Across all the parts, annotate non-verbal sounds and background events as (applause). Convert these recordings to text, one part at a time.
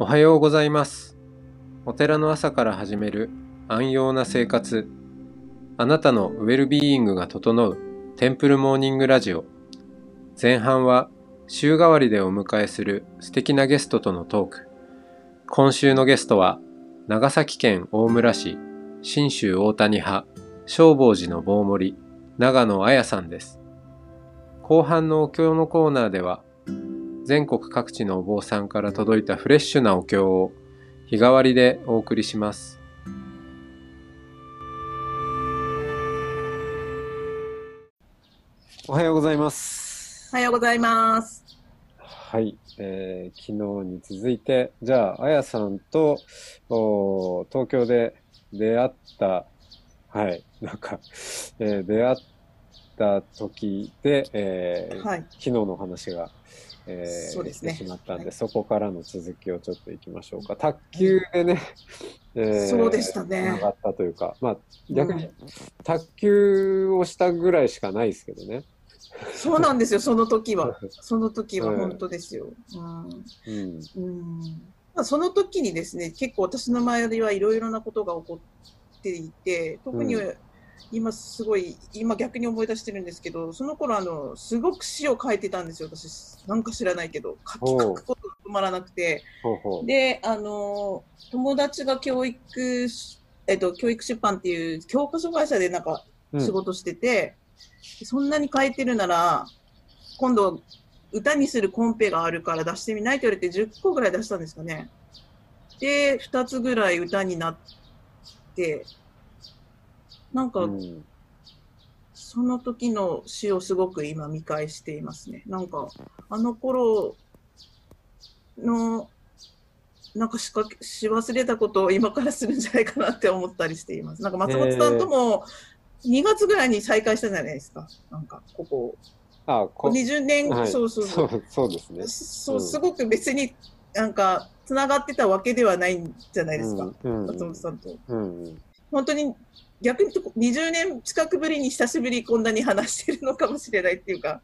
おはようございます。お寺の朝から始める安養な生活。あなたのウェルビーイングが整うテンプルモーニングラジオ。前半は週替わりでお迎えする素敵なゲストとのトーク。今週のゲストは長崎県大村市信州大谷派正坊寺の棒森長野彩さんです。後半のお経のコーナーでは全国各地のお坊さんから届いたフレッシュなお経を日替わりでお送りします。おはようございます。おはようございます。はい、えー昨日に続いて、じゃあ、あやさんとお東京で出会った、はい、なんか、えー出会った時で、えーはい。昨日のお話が、えーそうですねしまったんで、はいそこからの続きをちょっといきましょうか。卓球でね、えーそうでしたねつながったというか、まあ逆にうん卓球をしたぐらいしかないですけどね。そうなんですよ、その時は。(laughs) その時はうん本当ですよ。うん。うん。うんまあ、その時にですね、結構私の周りはいろいろなことが起こっていて、特にう今すごい、今逆に思い出してるんですけど、その頃あの、すごく詩を書いてたんですよ、私。なんか知らないけど、書き書くことが止まらなくて。で、あの、友達が教育し、えっと、教育出版っていう教科書会社でなんかうん仕事してて、そんなに書いてるなら、今度歌にするコンペがあるから出してみないって言われて10個ぐらい出したんですかね。で、2つぐらい歌になって、なんか、うんその時の詩をすごく今見返していますね。なんか、あの頃の、なんかしかし忘れたことを今からするんじゃないかなって思ったりしています。なんか松本さんとも2月ぐらいに再会したじゃないですか。なんか、ここ。あ、こ20年、はいそうそうそう。そうですね。そう、うんすごく別になんか、つながってたわけではないんじゃないですか。うん松本さんと。うんうん本当に逆に言うと20年近くぶりに久しぶりにこんなに話してるのかもしれないっていうか、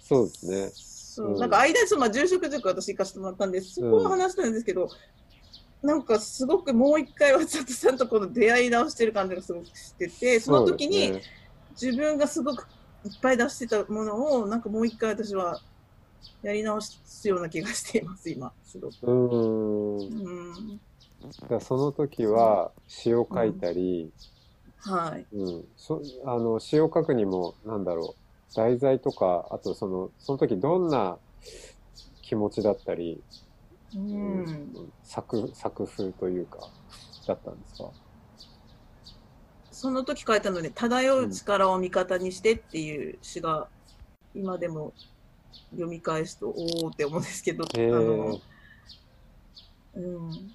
そうですね。そううんなんか間にその、まあ、住職塾私行かせてもらったんです、そこは話したんですけど、なんかすごくもう一回松本さんとこの出会い直してる感じがすごくしてて、その時に自分がすごくいっぱい出してたものを、なんかもう一回私はやり直すような気がしています、今、すごく。うーん。うん、その時は詩を書いたり、はい。うん、そあの詩を書くにもなんだろう題材とかあとそのその時どんな気持ちだったり、うん。作作風というかだったんですか？その時書いたので、漂う力を味方にしてっていう詩が、今でも読み返すと、おおって思うんですけど、あの、うん、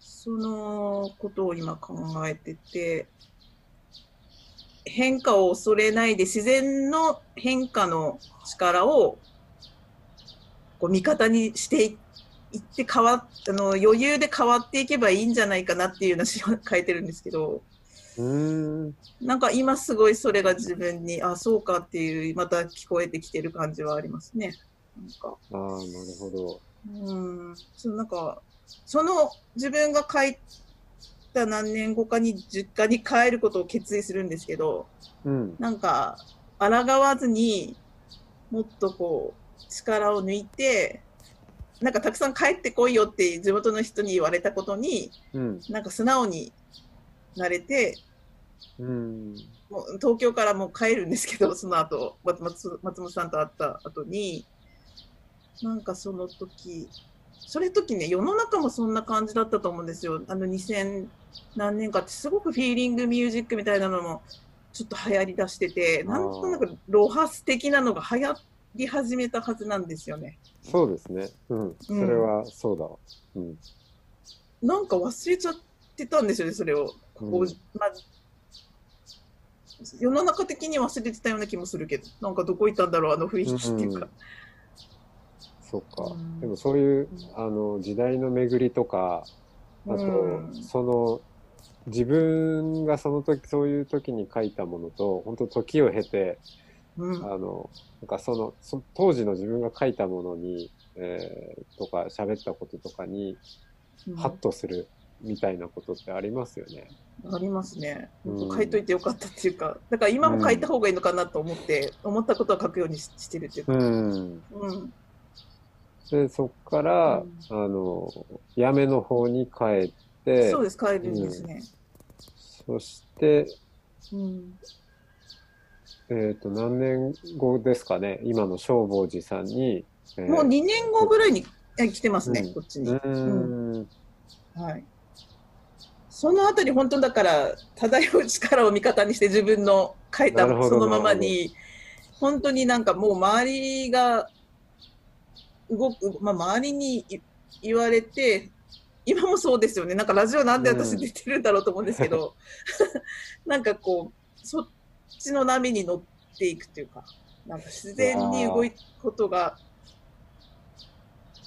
そのことを今考えてて、変化を恐れないで自然の変化の力をこう味方にしていって変わっあの余裕で変わっていけばいいんじゃないかなっていうような詩を書いてるんですけど、うーん。なんか今すごいそれが自分に、あ、そうかっていう、また聞こえてきてる感じはありますね。なんか、ああなるほど。うん、そのなんか、その自分が書いた何年後かに実家に帰ることを決意するんですけど、うん。なんか、抗わずにもっとこう、力を抜いて、なんかたくさん帰ってこいよって地元の人に言われたことに、うん。なんか素直になれて、うん。もう東京からもう帰るんですけど、その後、松松松本さんと会った後に、なんかその時、それ時ね、世の中もそんな感じだったと思うんですよ。あの2000何年かってすごくフィーリングミュージックみたいなのもちょっと流行りだしてて、なんとなくロハス的なのが流行り始めたはずなんですよね。そうですねうんそれはそうだわうんなんか忘れちゃってたんですよね、それを。こううんまあ世の中的に忘れてたような気もするけど、なんかどこ行ったんだろう、あの雰囲気っていうか。そっかうんでもそういうあの時代の巡りとかあと、うんその自分がその時そういう時に書いたものと本当時を経てうんあのなんかそのそ当時の自分が書いたものにえーとか喋ったこととかに、うんハッとするみたいなことってありますよね。ありますね。書いといてよかったっていうか、だから今も書いた方がいいのかなと思って、思ったことは書くようにししてるっていうか。うん。うん。で、そっから、うんあの、やめの方に帰って、そうです、帰るんですね。そして、うん。えっ、と、何年後ですかね、今の消防寺さんに、えーもう2年後ぐらいにえ来てますね、うんこっちに。うーん。はい。そのあたり、本当だから、漂う力を味方にして自分の書いたそのままに、本当になんかもう周りが動く、まあ、周りにい言われて、今もそうですよね。なんかラジオなんで私出てるんだろうと思うんですけど、(laughs) なんかこう、そっちの波に乗っていくっていうか、なんか自然に動くことが、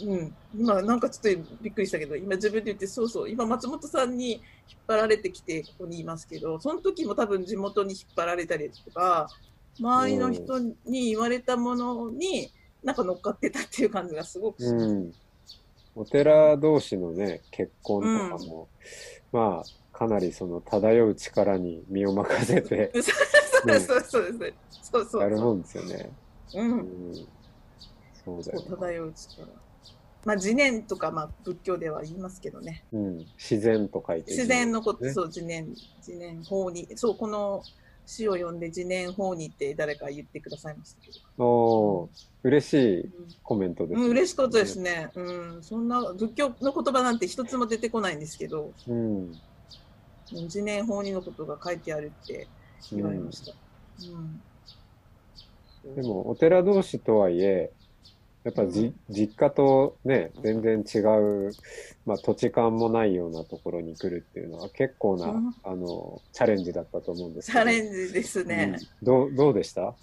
うん、今なんかちょっとびっくりしたけど、今自分で言って、そうそう、今松本さんに引っ張られてきてここにいますけど、その時も多分地元に引っ張られたりとか、周りの人に言われたものに、なんか乗っかってたっていう感じがすごくします。うん。お寺同士のね、結婚とかも、まあ、かなりその漂う力に身を任せて (laughs) そうそうそうです。そうそうそう。やるもんですよね。う。うんん。そうだよ、漂う力。まあ、自念とか、まあ、仏教では言いますけどね。うん。自然と書いて自然のこと、ねそう、自念、自念法に、そう、この詩を読んで自念法にって誰か言ってくださいましたけど。嬉しいコメントです、うん、嬉しかったですね。うん、そんな仏教の言葉なんて一つも出てこないんですけど、うん。自念法にのことが書いてあるって言われました。うん。でも、お寺同士とはいえ、やっぱじ、実家とね、全然違う、まあ土地勘もないようなところに来るっていうのは結構な、うんあの、チャレンジだったと思うんですチけど。ャレンジですね。うんどう、どうでした？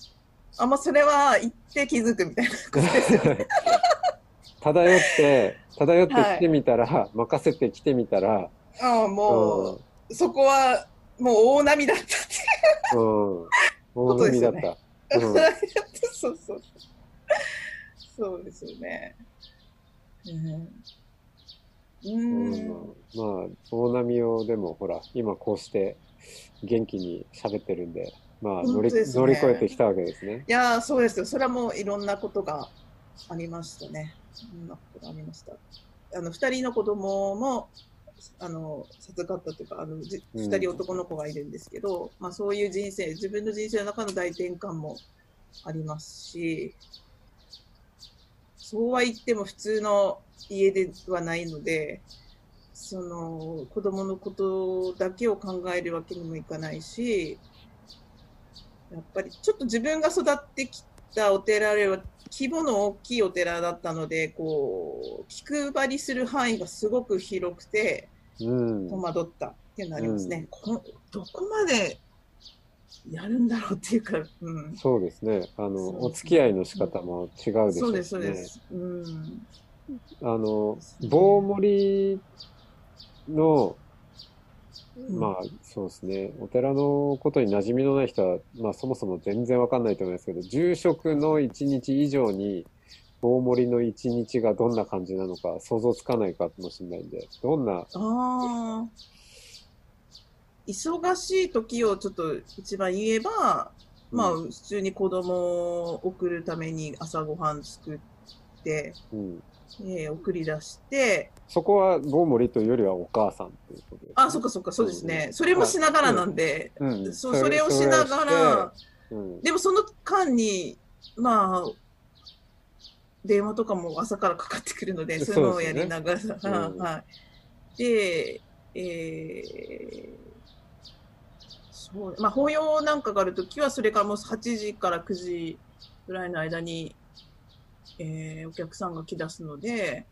あ、まあ、それは言って気づくみたいなことですよね。(laughs) 漂って、漂って来てみたら、任せて来てみたら、ああ、もう、そこは、もう大波だったって。うん。(laughs) うん。大とです海だっよねた。うんそうそう。そうですよね。うん。うん。うんまあ、大波をでもほら、今こうして元気に喋ってるんで、まあ乗り、ね乗り越えてきたわけですね。いやーそうですよ。それはもういろんなことがありましたね。いろんなことがありました。あの、二人の子供も、あの、授かったというか、あの、二人男の子がいるんですけど、まあそういう人生、自分の人生の中の大転換もありますし、そうは言っても普通の家ではないので、その子供のことだけを考えるわけにもいかないし、やっぱりちょっと自分が育ってきたお寺では規模の大きいお寺だったので、こう、気配りする範囲がすごく広くて、うん。戸惑ったっていうのはありますね。こどこまでやるんだろうっていうか、うん。そうですね。あの、お付き合いの仕方も違うでしょうし、ね。そうです、そうです。うん。あの、棒盛りの、まあ、そうですね。お寺のことに馴染みのない人は、まあ、そもそも全然わかんないと思いますけど、住職の一日以上に、大盛りの一日がどんな感じなのか想像つかないかもしれないんで、どんな。忙しい時をちょっと一番言えば、まあ、う普通に子供を送るために朝ごはん作って、うん、えー送り出して、そこは棒盛りというよりはお母さんということです、あ、そっかそっか、そうですね。うんそれもしながらなんで、うん、そうそれをしながら、でもその間に、まあ、電話とかも朝からかかってくるので、そういうのをやりながら、ねうん。(laughs) はい。で、えー、そう、まあ、法要なんかがあるときは、それからもう8時から9時ぐらいの間に、えーお客さんが来だすので、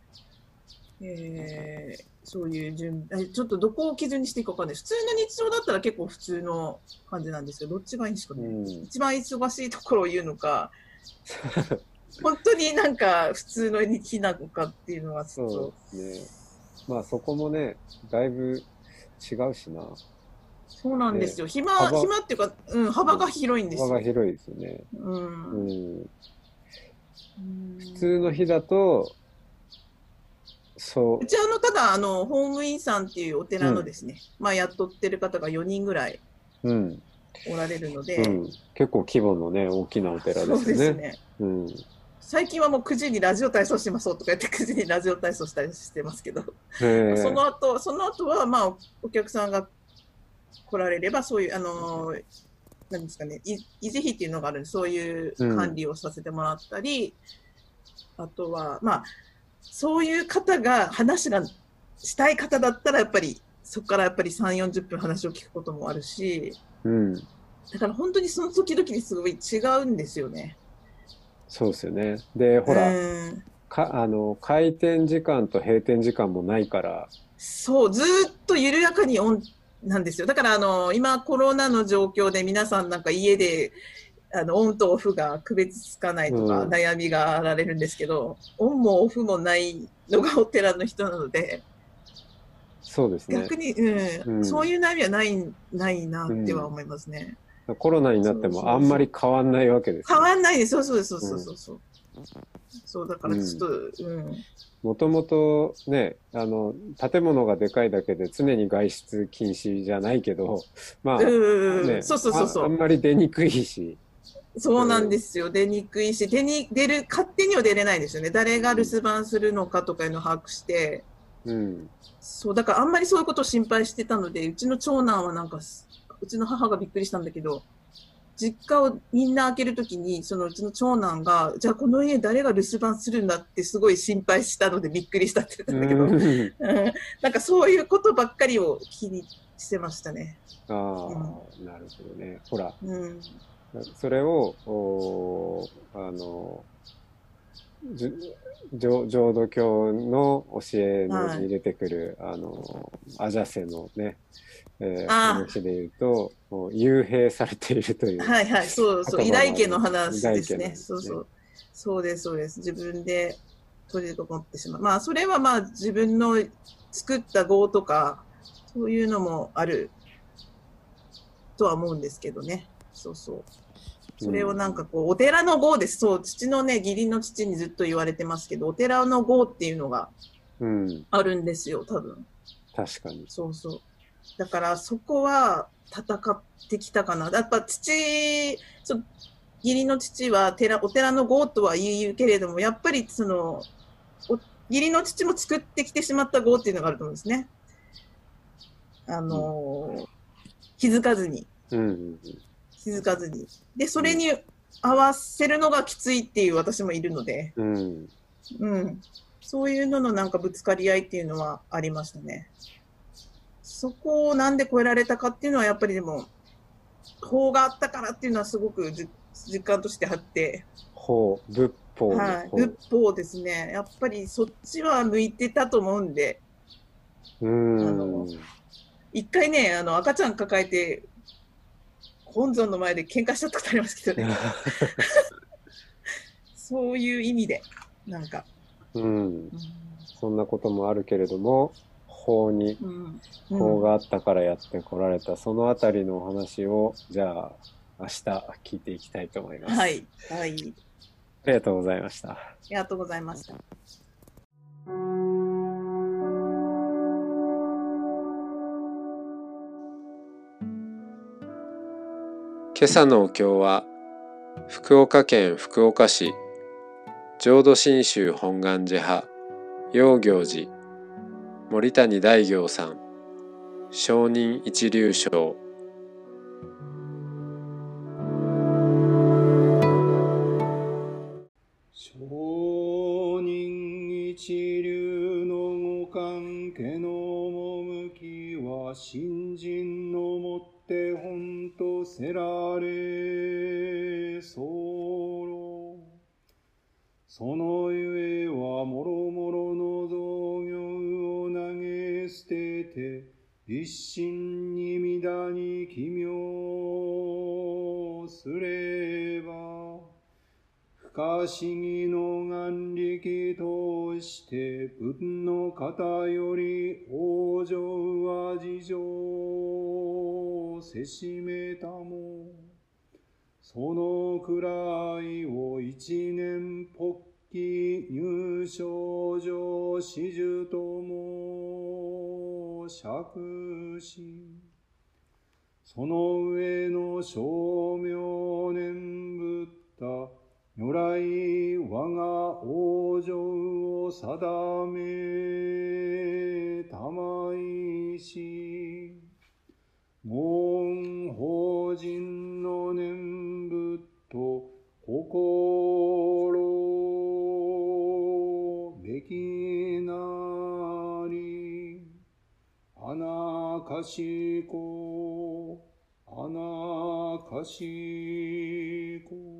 えーそういう準備、えちょっとどこを基準にしていいかわかんない。普通の日常だったら結構普通の感じなんですけど、どっちがいいんですかね。うん一番忙しいところを言うのか、(laughs) 本当になんか普通の日なのかっていうのはちそょっとう、ですね。まあそこもね、だいぶ違うしな。そうなんですよ。暇、幅暇っていうか、うん、幅が広いんですよ。幅が広いですよね。うん。うん。うん普通の日だと、そううちはあのただあの法務員さんっていうお寺のですね、まあ雇ってる方が4人ぐらいうん、おられるので、うん、結構規模のね、大きなお寺そうですよね。ですね。うん、最近はもう9時にラジオ体操しましょうとか言って9時にラジオ体操したりしてますけど、その後その後はまあお客さんが来られればそういうあのーなんですかねい維持費っていうのがあるんでそういう管理をさせてもらったり、あとはまあそういう方が話がしたい方だったらやっぱりそこからやっぱり3 4 0分話を聞くこともあるしうん、だから本当にその時々にすごい違うんですよね。そうですよね。で、ほら、うんか、あの、開店時間と閉店時間もないから、そう、ずーっと緩やかにオンなんですよ。だから、あの、今コロナの状況で皆さんなんか家で、あの、オンとオフが区別つかないとかうん悩みがあられるんですけど、オンもオフもないのがお寺の人なので、そうですね。逆に、うんうんそういう悩みはない、ないなっては思いますね。コロナになってもあんまり変わんないわけです変よ。わんない。そうそうそうそうそうそう。だからちょっと、うん。もともとね、あの、建物がでかいだけで常に外出禁止じゃないけど、まあ、うん、ね、そうそうそうそうああんまり出にくいし、そうなんですよ。出にくいし、出に、出る、勝手には出れないですよね。誰が留守番するのかとかいうのを把握して、うん、そう、だからあんまりそういうことを心配してたので、うちの長男はなんかす、うちの母がびっくりしたんだけど、実家をみんな開けるときに、そのうちの長男が、じゃあこの家誰が留守番するんだってすごい心配したのでびっくりしたって言ったんだけど、うんうんなんかそういうことばっかりを気にしてましたね。ああ、なるほどね。ほら、うん。それを、おあの、浄浄土教の教えのに出てくる、あの、アジャセのね、えー話で言うと、もう幽閉されているという。はいはい、そうそう、墓場の依頼家の話ですね。ねそうそう。そうです、そうです。自分で取り残ってしまう。まあ、それはまあ、自分の作った業とか、そういうのもあるとは思うんですけどね。そうそう。それをなんかこう、お寺の業です。そう、父のね、義理の父にずっと言われてますけど、お寺の業っていうのがうん、あるんですよ、多分。確かに。そうそう。だからそこは戦ってきたかな。やっぱ父、そ義理の父は寺お寺の業とは言うけれども、やっぱりその、お義理の父も作ってきてしまった業っていうのがあると思うんですね。あのー気づかずに、うんうんうん、気づかずに。で、それに合わせるのがきついっていう私もいるので、うん、うん。そういうののなんかぶつかり合いっていうのはありましたね。そこをなんで超えられたかっていうのはやっぱりでも、法があったからっていうのはすごくじ実感としてあって、法、仏法のはい、法。仏法ですね。やっぱりそっちは向いてたと思うんで、うんあの一回ね、あの赤ちゃん抱えて、本尊の前で喧嘩しちゃったことありますけどね。(laughs) そういう意味で、なんか。うん、そんなこともあるけれども、法に、うんうん法があったからやってこられた、そのあたりのお話を、じゃあ、明日聞いていきたいと思います。はい。はい。ありがとうございました。ありがとうございました。今朝のお経は福岡県福岡市浄土真宗本願寺派養行寺森谷大行さん承認一流賞。承認一流のご関係のは新人のもって本とせられ候そのゆえはもろもろの造業を投げ捨てて一心に乱に奇妙すれば不可思議の眼力として文の方より往生は事情をせしめたもそのくらいを一年ぽっ記入賞上始終とも釈し、その上の称名念ぶった如来我が往生を定めたまいし、門法人の念仏と心べきなり、あなかしこ、あなかしこ。